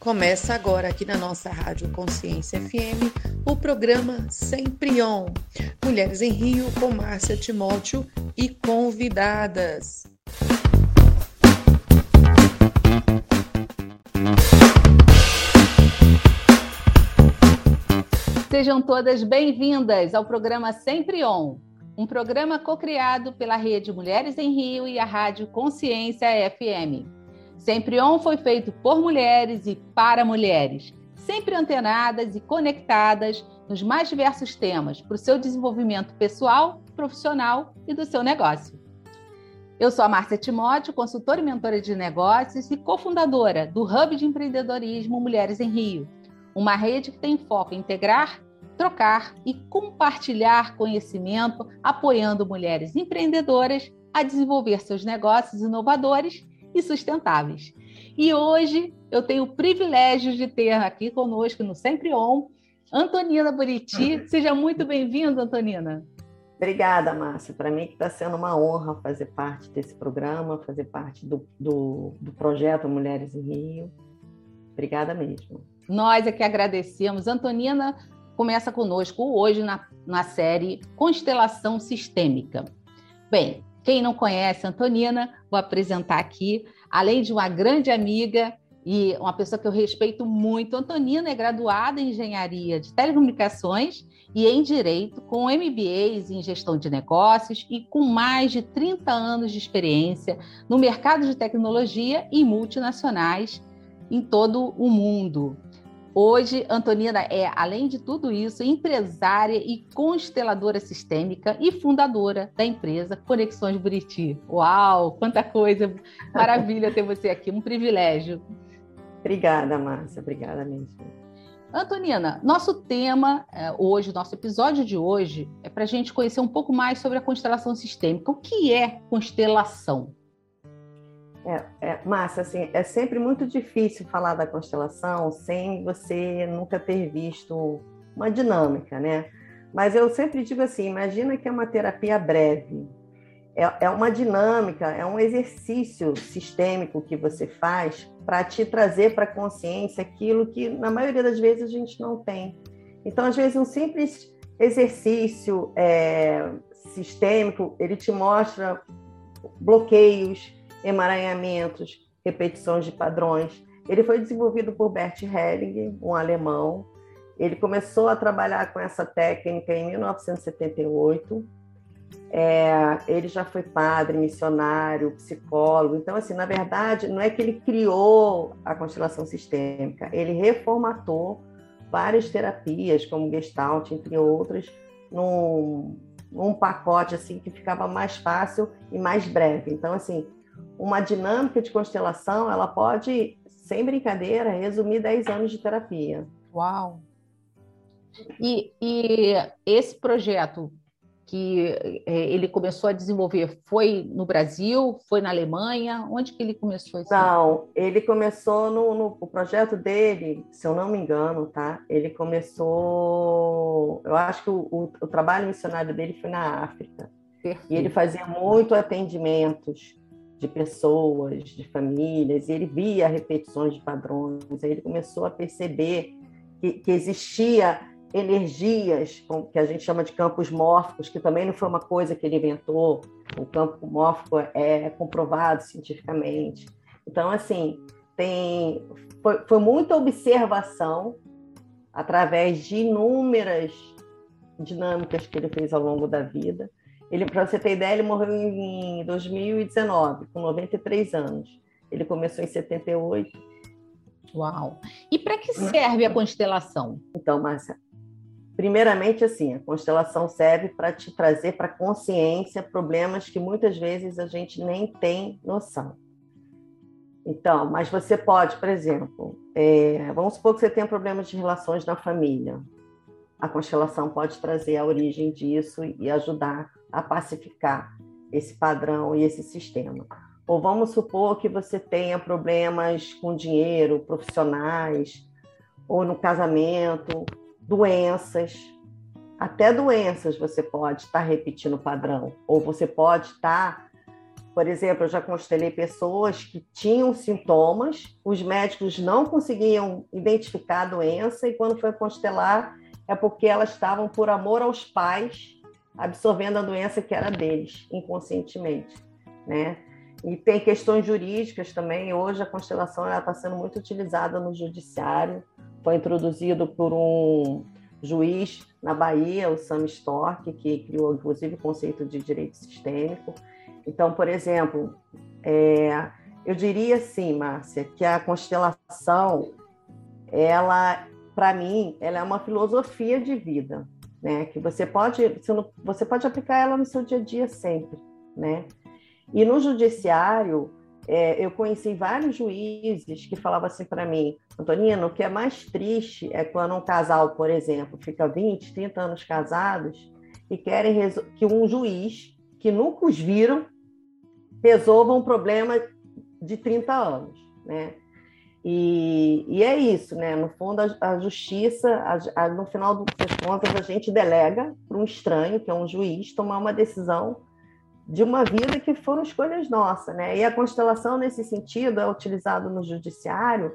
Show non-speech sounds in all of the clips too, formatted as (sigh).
Começa agora aqui na nossa Rádio Consciência FM o programa Sempre On. Mulheres em Rio com Márcia Timóteo e convidadas. Sejam todas bem-vindas ao programa Sempre On, um programa co-criado pela Rede Mulheres em Rio e a Rádio Consciência FM. Sempre On foi feito por mulheres e para mulheres, sempre antenadas e conectadas nos mais diversos temas para o seu desenvolvimento pessoal, profissional e do seu negócio. Eu sou a Márcia Timóteo, consultora e mentora de negócios e cofundadora do Hub de Empreendedorismo Mulheres em Rio, uma rede que tem foco em integrar, trocar e compartilhar conhecimento, apoiando mulheres empreendedoras a desenvolver seus negócios inovadores e sustentáveis. E hoje eu tenho o privilégio de ter aqui conosco no Sempre On Antonina Buriti. Seja muito bem-vinda, Antonina. Obrigada, Márcia. Para mim está sendo uma honra fazer parte desse programa, fazer parte do, do, do projeto Mulheres em Rio. Obrigada mesmo. Nós é que agradecemos. Antonina começa conosco hoje na, na série Constelação Sistêmica. Bem, quem não conhece Antonina, vou apresentar aqui. Além de uma grande amiga e uma pessoa que eu respeito muito, Antonina é graduada em Engenharia de Telecomunicações e em Direito, com MBAs em Gestão de Negócios e com mais de 30 anos de experiência no mercado de tecnologia e multinacionais em todo o mundo. Hoje, Antonina é, além de tudo isso, empresária e consteladora sistêmica e fundadora da empresa Conexões Buriti. Uau, quanta coisa! Maravilha ter você aqui, um privilégio. Obrigada, Márcia, obrigada mesmo. Antonina, nosso tema é, hoje, nosso episódio de hoje, é para a gente conhecer um pouco mais sobre a constelação sistêmica. O que é constelação? É, é, Márcia, assim, é sempre muito difícil falar da constelação sem você nunca ter visto uma dinâmica, né? Mas eu sempre digo assim: imagina que é uma terapia breve, é, é uma dinâmica, é um exercício sistêmico que você faz para te trazer para a consciência aquilo que, na maioria das vezes, a gente não tem. Então, às vezes, um simples exercício é, sistêmico ele te mostra bloqueios emaranhamentos, repetições de padrões. Ele foi desenvolvido por Bert Helling, um alemão. Ele começou a trabalhar com essa técnica em 1978. É, ele já foi padre, missionário, psicólogo. Então, assim, na verdade, não é que ele criou a constelação sistêmica, ele reformatou várias terapias, como Gestalt, entre outras, num, num pacote assim que ficava mais fácil e mais breve. Então, assim, uma dinâmica de constelação, ela pode, sem brincadeira, resumir 10 anos de terapia. Uau! E, e esse projeto que é, ele começou a desenvolver foi no Brasil, foi na Alemanha? Onde que ele começou isso? Não, ele começou no, no o projeto dele, se eu não me engano, tá? Ele começou, eu acho que o, o, o trabalho missionário dele foi na África. Perfeito. E ele fazia muito atendimentos de pessoas, de famílias, e ele via repetições de padrões, aí ele começou a perceber que, que existia energias que a gente chama de campos mórficos, que também não foi uma coisa que ele inventou, o campo mórfico é comprovado cientificamente. Então, assim, tem, foi, foi muita observação através de inúmeras dinâmicas que ele fez ao longo da vida, ele, para você ter ideia, ele morreu em 2019, com 93 anos. Ele começou em 78. Uau! E para que serve a constelação? Então, Márcia, primeiramente, assim, a constelação serve para te trazer para consciência problemas que muitas vezes a gente nem tem noção. Então, mas você pode, por exemplo, é, vamos supor que você tenha problemas de relações na família. A constelação pode trazer a origem disso e ajudar a pacificar esse padrão e esse sistema. Ou vamos supor que você tenha problemas com dinheiro, profissionais, ou no casamento, doenças. Até doenças você pode estar repetindo o padrão, ou você pode estar Por exemplo, eu já constelei pessoas que tinham sintomas, os médicos não conseguiam identificar a doença, e quando foi constelar, é porque elas estavam, por amor aos pais, absorvendo a doença que era deles, inconscientemente. Né? E tem questões jurídicas também. Hoje a constelação está sendo muito utilizada no judiciário. Foi introduzido por um juiz na Bahia, o Sam Stork, que criou inclusive o conceito de direito sistêmico. Então, por exemplo, é, eu diria assim, Márcia, que a constelação, ela, para mim, ela é uma filosofia de vida, né? Que você pode, você pode aplicar ela no seu dia a dia sempre, né? E no judiciário, é, eu conheci vários juízes que falavam assim para mim, Antonina, o que é mais triste é quando um casal, por exemplo, fica 20, 30 anos casados e querem que um juiz que nunca os viram resolva um problema de 30 anos, né? E, e é isso, né? No fundo, a, a justiça, a, a, no final das contas, a gente delega para um estranho, que é um juiz, tomar uma decisão de uma vida que foram escolhas nossas, né? E a constelação, nesse sentido, é utilizado no judiciário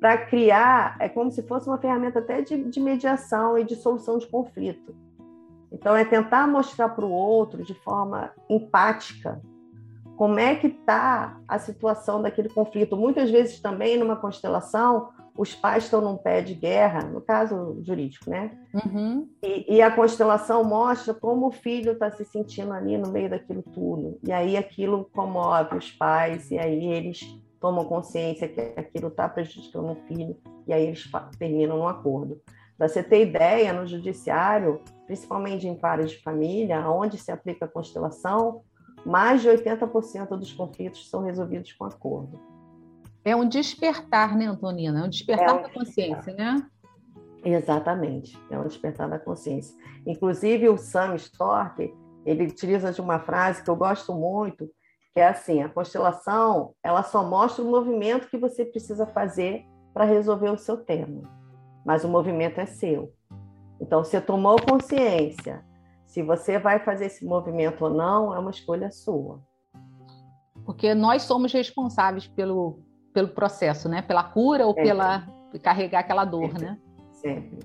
para criar, é como se fosse uma ferramenta até de, de mediação e de solução de conflito. Então, é tentar mostrar para o outro, de forma empática, como é que está a situação daquele conflito. Muitas vezes também numa constelação os pais estão num pé de guerra, no caso jurídico, né? Uhum. E, e, a constelação mostra como o filho está se sentindo ali no meio daquilo tudo. E aí aquilo comove os pais, e aí eles tomam consciência que aquilo está prejudicando o filho, e aí eles terminam no acordo. Para você ter ideia, no judiciário, principalmente em várias de família, onde se aplica a constelação, mais de 80% dos conflitos são resolvidos com acordo. É um despertar, né, Antonina? É um despertar é um da consciência, despertar. né? Exatamente, é um despertar da consciência. Inclusive, o Sam Stork, ele utiliza de uma frase que eu gosto muito, que é assim, a constelação, ela só mostra o movimento que você precisa fazer para resolver o seu tema, mas o movimento é seu. Então, você tomou consciência, se você vai fazer esse movimento ou não, é uma escolha sua. Porque nós somos responsáveis pelo, pelo processo, né? Pela cura ou Sempre. pela carregar aquela dor, Sempre. né? Sempre.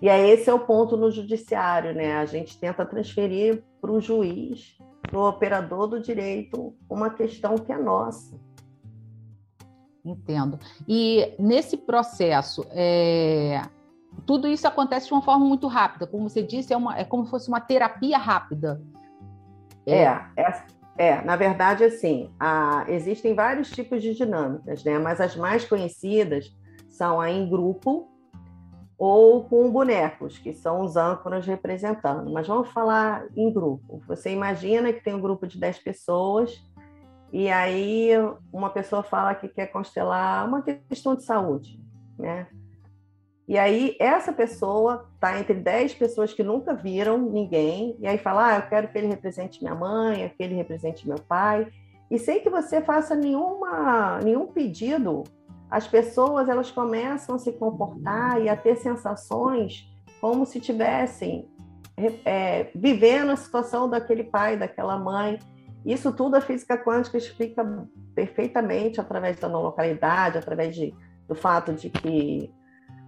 E aí esse é o ponto no judiciário, né? A gente tenta transferir para o juiz, para o operador do direito, uma questão que é nossa. Entendo. E nesse processo, é, tudo isso acontece de uma forma muito rápida. Como você disse, é, uma, é como se fosse uma terapia rápida. É, é, é na verdade, assim, a, existem vários tipos de dinâmicas, né? Mas as mais conhecidas são a em grupo ou com bonecos, que são os âncoras representando. Mas vamos falar em grupo. Você imagina que tem um grupo de 10 pessoas e aí uma pessoa fala que quer constelar uma questão de saúde, né? E aí, essa pessoa está entre 10 pessoas que nunca viram ninguém, e aí fala: ah, eu quero que ele represente minha mãe, que ele represente meu pai. E sem que você faça nenhuma, nenhum pedido, as pessoas elas começam a se comportar e a ter sensações como se tivessem é, vivendo a situação daquele pai, daquela mãe. Isso tudo a física quântica explica perfeitamente através da não localidade, através de, do fato de que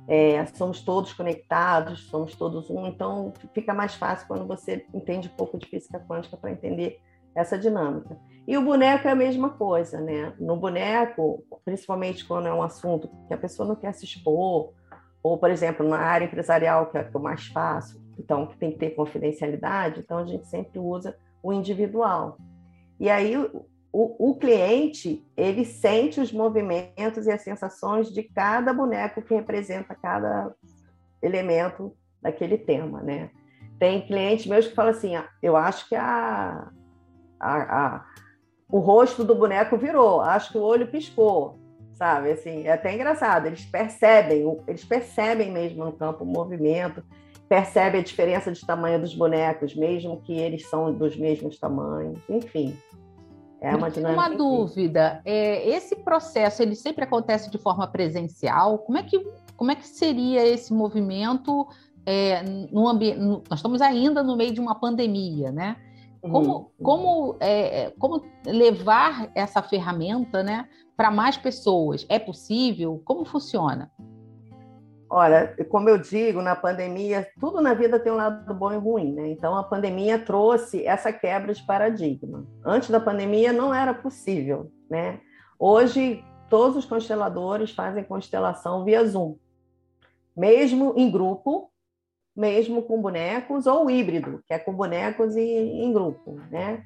é, somos todos conectados, somos todos um, então fica mais fácil quando você entende um pouco de física quântica para entender essa dinâmica. E o boneco é a mesma coisa, né? No boneco, principalmente quando é um assunto que a pessoa não quer se expor, ou, por exemplo, na área empresarial, que é o mais fácil, então que tem que ter confidencialidade, então a gente sempre usa o individual. E aí o, o, cliente ele sente os movimentos e as sensações de cada boneco que representa cada elemento daquele tema, né? Tem clientes meus que falam assim, ah, eu acho que a, a, a, o rosto do boneco virou, acho que o olho piscou, sabe? Assim, é até engraçado. Eles percebem, eles percebem mesmo no campo o movimento, percebem a diferença de tamanho dos bonecos, mesmo que eles são dos mesmos tamanhos, enfim. É uma dinâmica. Uma dúvida, é, esse processo ele sempre acontece de forma presencial? Como é que, como é que seria esse movimento é, no ambiente? Nós estamos ainda no meio de uma pandemia, né? Como, uhum. como, é, como levar essa ferramenta né, para mais pessoas? É possível? Como funciona? Olha, como eu digo, na pandemia, tudo na vida tem um lado bom e ruim, né? Então, a pandemia trouxe essa quebra de paradigma. Antes da pandemia, não era possível, né? Hoje, todos os consteladores fazem constelação via Zoom, mesmo em grupo, mesmo com bonecos, ou híbrido, que é com bonecos e em grupo, né?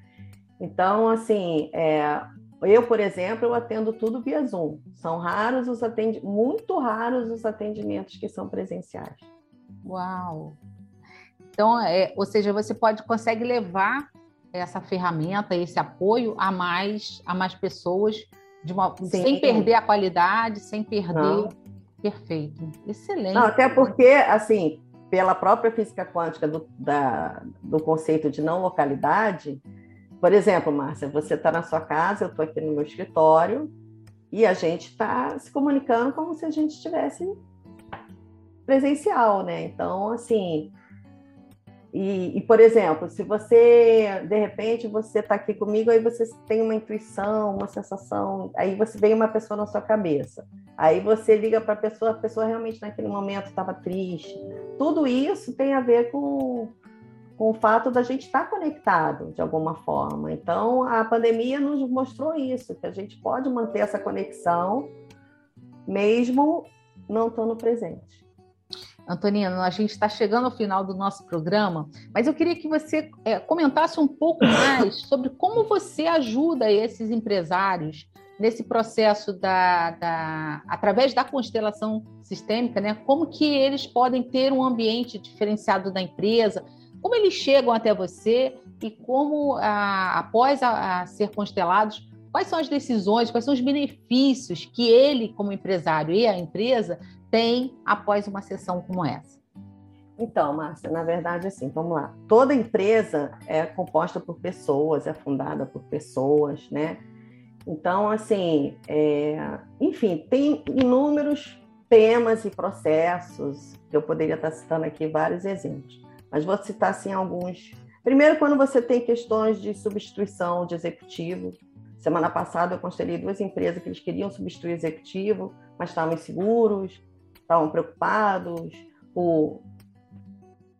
Então, assim, é, eu, por exemplo, eu atendo tudo via Zoom. São raros os atendimentos, muito raros os atendimentos que são presenciais. Uau! Então, é, ou seja, você pode consegue levar essa ferramenta, esse apoio a mais a mais pessoas uma, sem perder a qualidade, sem perder. Não. Perfeito, excelente. Não, até porque, assim, pela própria física quântica do, da, do conceito de não localidade, por exemplo, Márcia, você está na sua casa, eu estou aqui no meu escritório e a gente está se comunicando como se a gente estivesse presencial, né? Então, assim, e, e, por exemplo, se você de repente você está aqui comigo, aí você tem uma intuição, uma sensação, aí você vem uma pessoa na sua cabeça, aí você liga para a pessoa, a pessoa realmente naquele momento estava triste. Tudo isso tem a ver com com o fato da gente estar conectado de alguma forma. Então, a pandemia nos mostrou isso, que a gente pode manter essa conexão mesmo não estando presente. Antonina, a gente está chegando ao final do nosso programa, mas eu queria que você é, comentasse um pouco mais (coughs) sobre como você ajuda esses empresários nesse processo da, da, através da constelação sistêmica, né? Como que eles podem ter um ambiente diferenciado da empresa, como eles chegam até você e como, a, após a, a ser constelados, quais são as decisões, quais são os benefícios que ele, como empresário e a empresa, tem após uma sessão como essa? Então, Márcia, na verdade, assim, vamos lá. Toda empresa é composta por pessoas, é fundada por pessoas, né? Então, assim, é... enfim, tem inúmeros temas e processos, que eu poderia estar citando aqui vários exemplos mas vou citar assim alguns. Primeiro, quando você tem questões de substituição de executivo. Semana passada eu constelei duas empresas que eles queriam substituir executivo, mas estavam inseguros, estavam preocupados por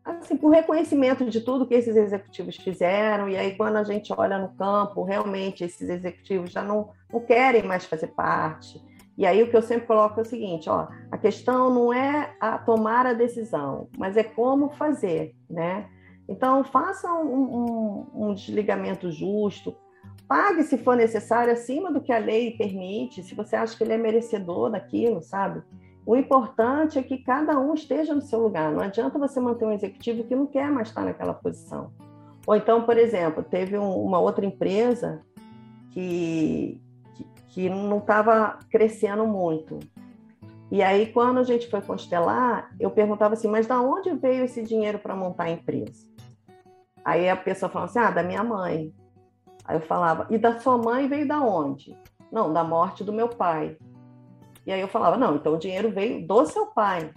assim, por reconhecimento de tudo que esses executivos fizeram, e aí quando a gente olha no campo, realmente esses executivos já não, não querem mais fazer parte, e aí o que eu sempre coloco é o seguinte, ó, a questão não é a tomar a decisão, mas é como fazer, né? Então faça um, um, um desligamento justo, pague se for necessário acima do que a lei permite, se você acha que ele é merecedor daquilo, sabe? O importante é que cada um esteja no seu lugar. Não adianta você manter um executivo que não quer mais estar naquela posição. Ou então, por exemplo, teve um, uma outra empresa que, que não estava crescendo muito. E aí, quando a gente foi constelar, eu perguntava assim, mas da onde veio esse dinheiro para montar a empresa? Aí a pessoa falava assim, ah, da minha mãe. Aí eu falava, e da sua mãe veio da onde? Não, da morte do meu pai. E aí eu falava, não, então o dinheiro veio do seu pai.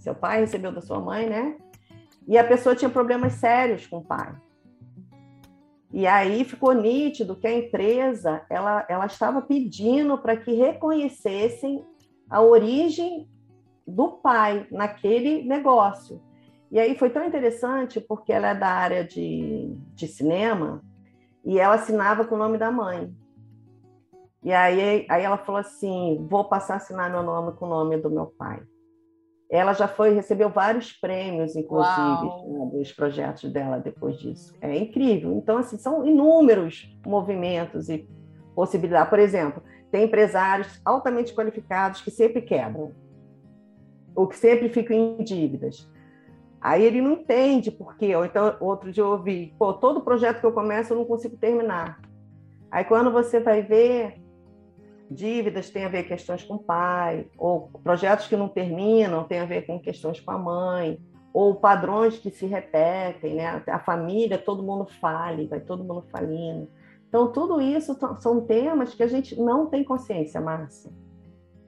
Seu pai recebeu da sua mãe, né? E a pessoa tinha problemas sérios com o pai. E aí ficou nítido que a empresa ela, ela estava pedindo para que reconhecessem a origem do pai naquele negócio. E aí foi tão interessante porque ela é da área de, de cinema e ela assinava com o nome da mãe. E aí, aí ela falou assim: vou passar a assinar meu nome com o nome do meu pai. Ela já foi, recebeu vários prêmios, inclusive, né, dos projetos dela depois disso. É incrível. Então, assim, são inúmeros movimentos e possibilidades. Por exemplo, tem empresários altamente qualificados que sempre quebram, ou que sempre ficam em dívidas. Aí ele não entende por quê. Ou então, outro dia eu ouvi, pô, todo projeto que eu começo eu não consigo terminar. Aí quando você vai ver, dívidas têm a ver com questões com o pai, ou projetos que não terminam têm a ver com questões com a mãe, ou padrões que se repetem, né? A família, todo mundo fale, vai todo mundo falindo. Então, tudo isso são temas que a gente não tem consciência, Márcia.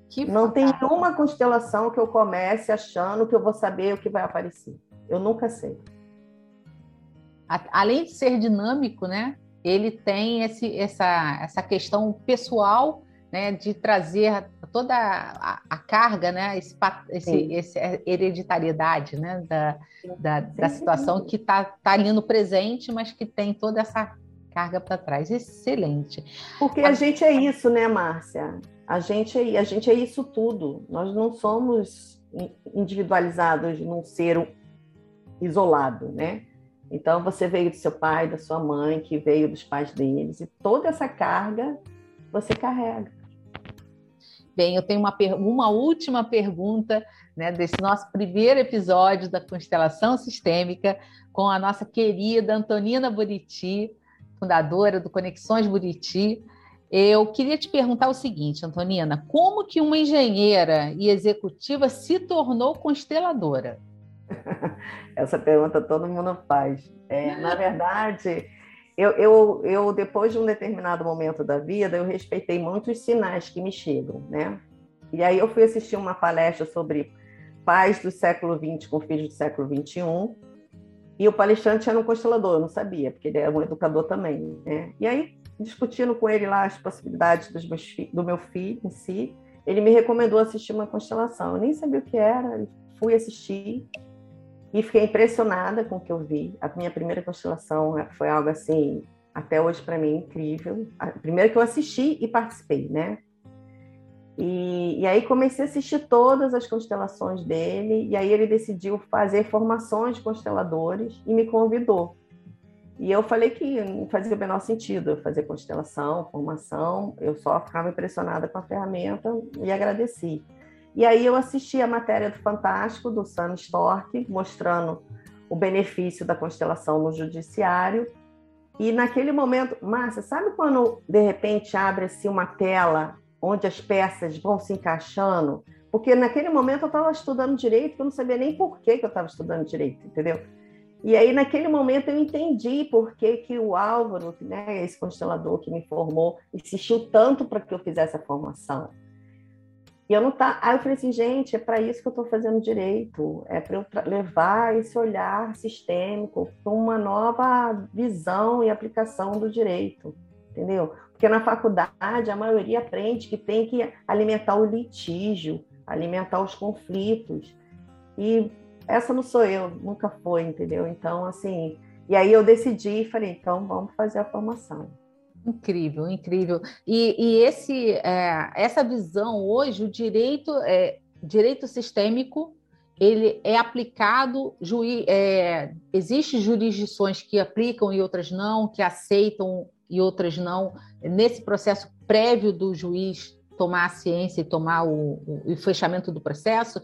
Que não tem uma constelação que eu comece achando que eu vou saber o que vai aparecer. Eu nunca sei. além de ser dinâmico, né? Ele tem esse, essa, essa questão pessoal né, de trazer toda a, a carga, né, esse, esse, esse hereditariedade né, da, da, da situação que está tá ali no presente, mas que tem toda essa carga para trás. Excelente. Porque a, a gente é isso, né, Márcia? A gente é, a gente é isso tudo. Nós não somos individualizados num ser isolado, né? Então você veio do seu pai, da sua mãe, que veio dos pais deles, e toda essa carga você carrega. Bem, eu tenho uma, uma última pergunta né, desse nosso primeiro episódio da Constelação Sistêmica com a nossa querida Antonina Buriti, fundadora do Conexões Buriti. Eu queria te perguntar o seguinte, Antonina, como que uma engenheira e executiva se tornou consteladora? (laughs) Essa pergunta todo mundo faz. É, na verdade, eu, eu, eu, depois de um determinado momento da vida, eu respeitei muitos sinais que me chegam, né? E aí eu fui assistir uma palestra sobre pais do século XX com filhos do século XXI, e o palestrante era um constelador, eu não sabia, porque ele é um educador também, né? E aí, discutindo com ele lá as possibilidades dos meus, do meu filho em si, ele me recomendou assistir uma constelação. Eu nem sabia o que era, fui assistir, e fiquei impressionada com o que eu vi. A minha primeira constelação foi algo assim, até hoje para mim incrível. A primeira que eu assisti e participei, né? E, e, aí comecei a assistir todas as constelações dele, e aí ele decidiu fazer formações de consteladores e me convidou. E eu falei que não fazia o menor sentido eu fazer constelação, formação, eu só ficava impressionada com a ferramenta e agradeci. E aí eu assisti a matéria do Fantástico, do Sam Stork, mostrando o benefício da constelação no judiciário. E naquele momento, Márcia, sabe quando de repente abre-se uma tela onde as peças vão se encaixando? Porque naquele momento eu estava estudando direito, que eu não sabia nem por que, que eu estava estudando direito, entendeu? E aí, naquele momento, eu entendi por que, que o Álvaro, né, esse constelador que me formou, insistiu tanto para que eu fizesse a formação. E eu não tá. Aí eu falei assim, gente, é para isso que eu estou fazendo direito, é para eu levar esse olhar sistêmico para uma nova visão e aplicação do direito, entendeu? Porque na faculdade a maioria aprende que tem que alimentar o litígio, alimentar os conflitos. E essa não sou eu, nunca foi, entendeu? Então, assim, e aí eu decidi e falei, então vamos fazer a formação. Incrível, incrível. E, e esse, é, essa visão hoje, o direito, é, direito sistêmico, ele é aplicado, juiz, é, existem jurisdições que aplicam e outras não, que aceitam e outras não, nesse processo prévio do juiz tomar a ciência e tomar o, o, o fechamento do processo?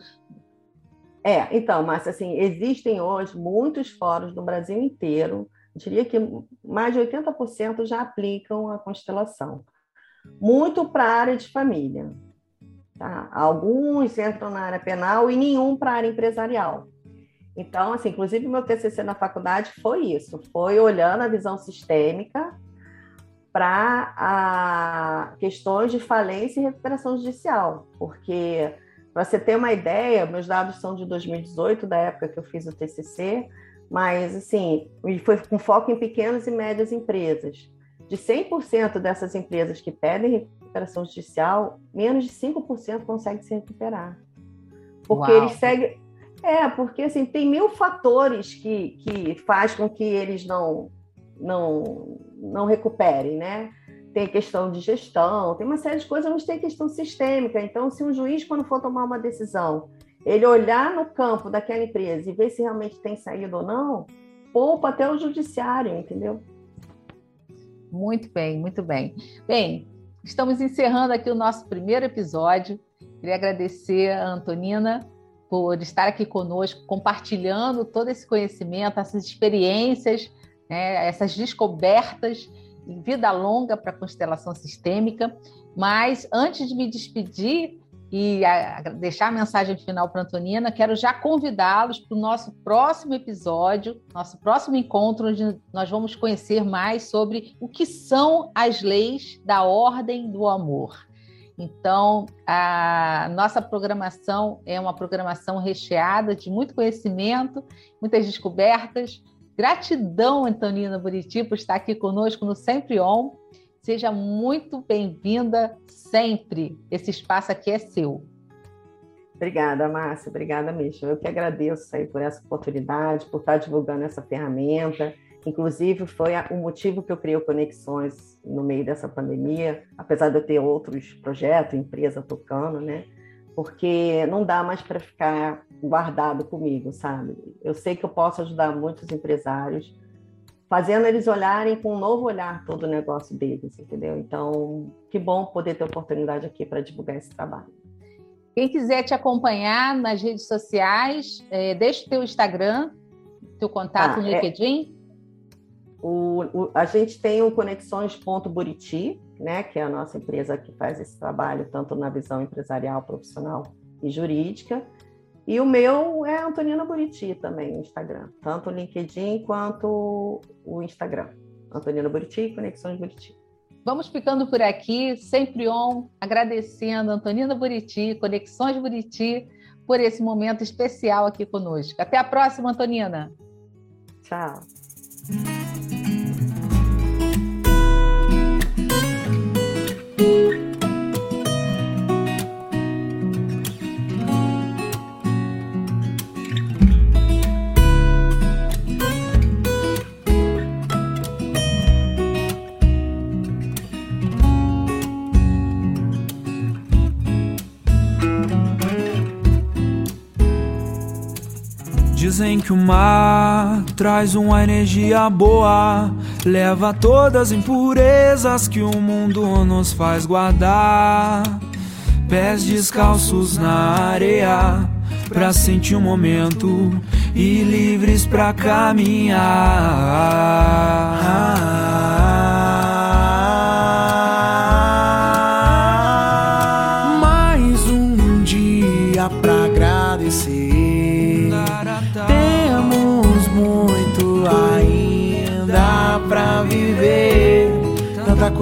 É, então, mas assim, existem hoje muitos fóruns no Brasil inteiro diria que mais de 80% já aplicam a constelação. Muito para a área de família. Tá? Alguns entram na área penal e nenhum para a área empresarial. Então, assim, inclusive meu TCC na faculdade foi isso, foi olhando a visão sistêmica para questões de falência e recuperação judicial, porque para você ter uma ideia, meus dados são de 2018, da época que eu fiz o TCC, mas assim, foi com foco em pequenas e médias empresas. De 100% dessas empresas que pedem recuperação judicial, menos de 5% conseguem se recuperar. Porque Uau. eles seguem. É, porque assim, tem mil fatores que, que faz com que eles não, não, não recuperem, né? Tem questão de gestão, tem uma série de coisas, mas tem questão sistêmica. Então, se um juiz, quando for tomar uma decisão, ele olhar no campo daquela empresa e ver se realmente tem saído ou não, poupa até o judiciário, entendeu? Muito bem, muito bem. Bem, estamos encerrando aqui o nosso primeiro episódio. Queria agradecer a Antonina por estar aqui conosco, compartilhando todo esse conhecimento, essas experiências, né, essas descobertas em vida longa para a constelação sistêmica. Mas antes de me despedir, e a, a deixar a mensagem final para Antonina, quero já convidá-los para o nosso próximo episódio, nosso próximo encontro, onde nós vamos conhecer mais sobre o que são as leis da ordem do amor. Então, a nossa programação é uma programação recheada de muito conhecimento, muitas descobertas, Gratidão, Antonina Buriti, por estar aqui conosco no Sempre On. Seja muito bem-vinda sempre. Esse espaço aqui é seu. Obrigada, Márcia. Obrigada mesmo. Eu que agradeço aí por essa oportunidade, por estar divulgando essa ferramenta. Inclusive, foi o motivo que eu criei Conexões no meio dessa pandemia, apesar de eu ter outros projetos, empresa tocando, né? Porque não dá mais para ficar guardado comigo, sabe? Eu sei que eu posso ajudar muitos empresários, fazendo eles olharem com um novo olhar todo o negócio deles, entendeu? Então, que bom poder ter oportunidade aqui para divulgar esse trabalho. Quem quiser te acompanhar nas redes sociais, é, deixa o teu Instagram, teu contato ah, no é LinkedIn. É... O, o, a gente tem o Conexões.buriti, né, que é a nossa empresa que faz esse trabalho tanto na visão empresarial, profissional e jurídica. E o meu é Antonina Buriti também, no Instagram, tanto o LinkedIn quanto o Instagram. Antonina Buriti, Conexões Buriti. Vamos ficando por aqui, sempre on, agradecendo Antonina Buriti, Conexões Buriti, por esse momento especial aqui conosco. Até a próxima, Antonina. Tchau. Dizem que o mar traz uma energia boa, leva todas as impurezas que o mundo nos faz guardar. Pés descalços na areia, pra sentir o um momento e livres pra caminhar.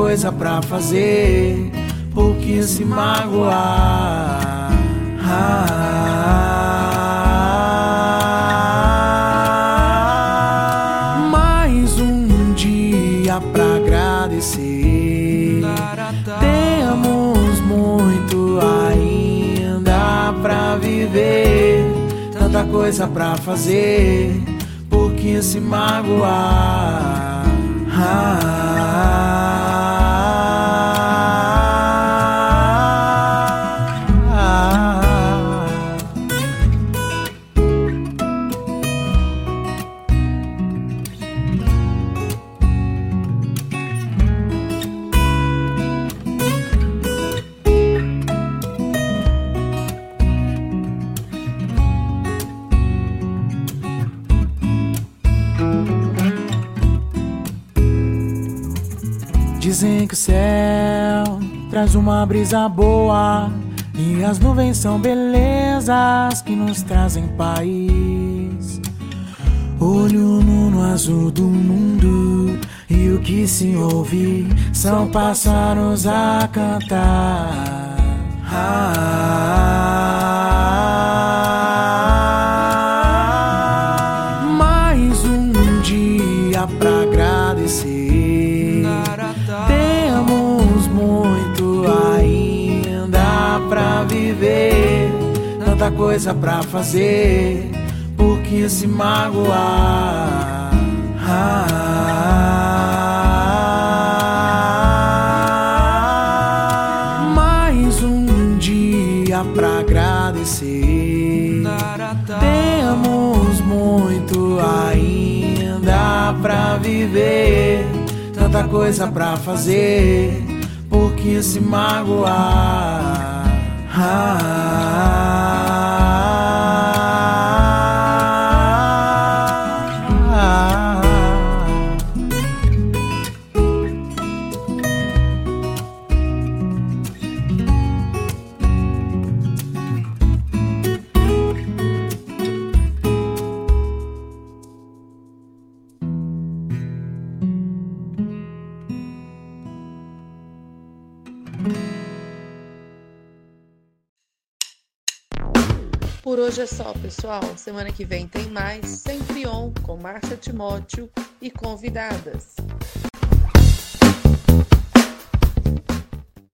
Coisa pra fazer, por que se magoar? Ah, mais um dia pra agradecer. Temos muito ainda pra viver, tanta coisa pra fazer, por que se magoar? Céu traz uma brisa boa e as nuvens são belezas que nos trazem paz. Olho no azul do mundo e o que se ouve são pássaros a cantar. Ah, coisa pra fazer, por que se magoar? Ah, mais um dia pra agradecer. Temos muito ainda pra viver, tanta coisa pra fazer, por que se magoar? Ah, só, pessoal. Semana que vem tem mais, sempre on, com Márcia Timóteo e convidadas.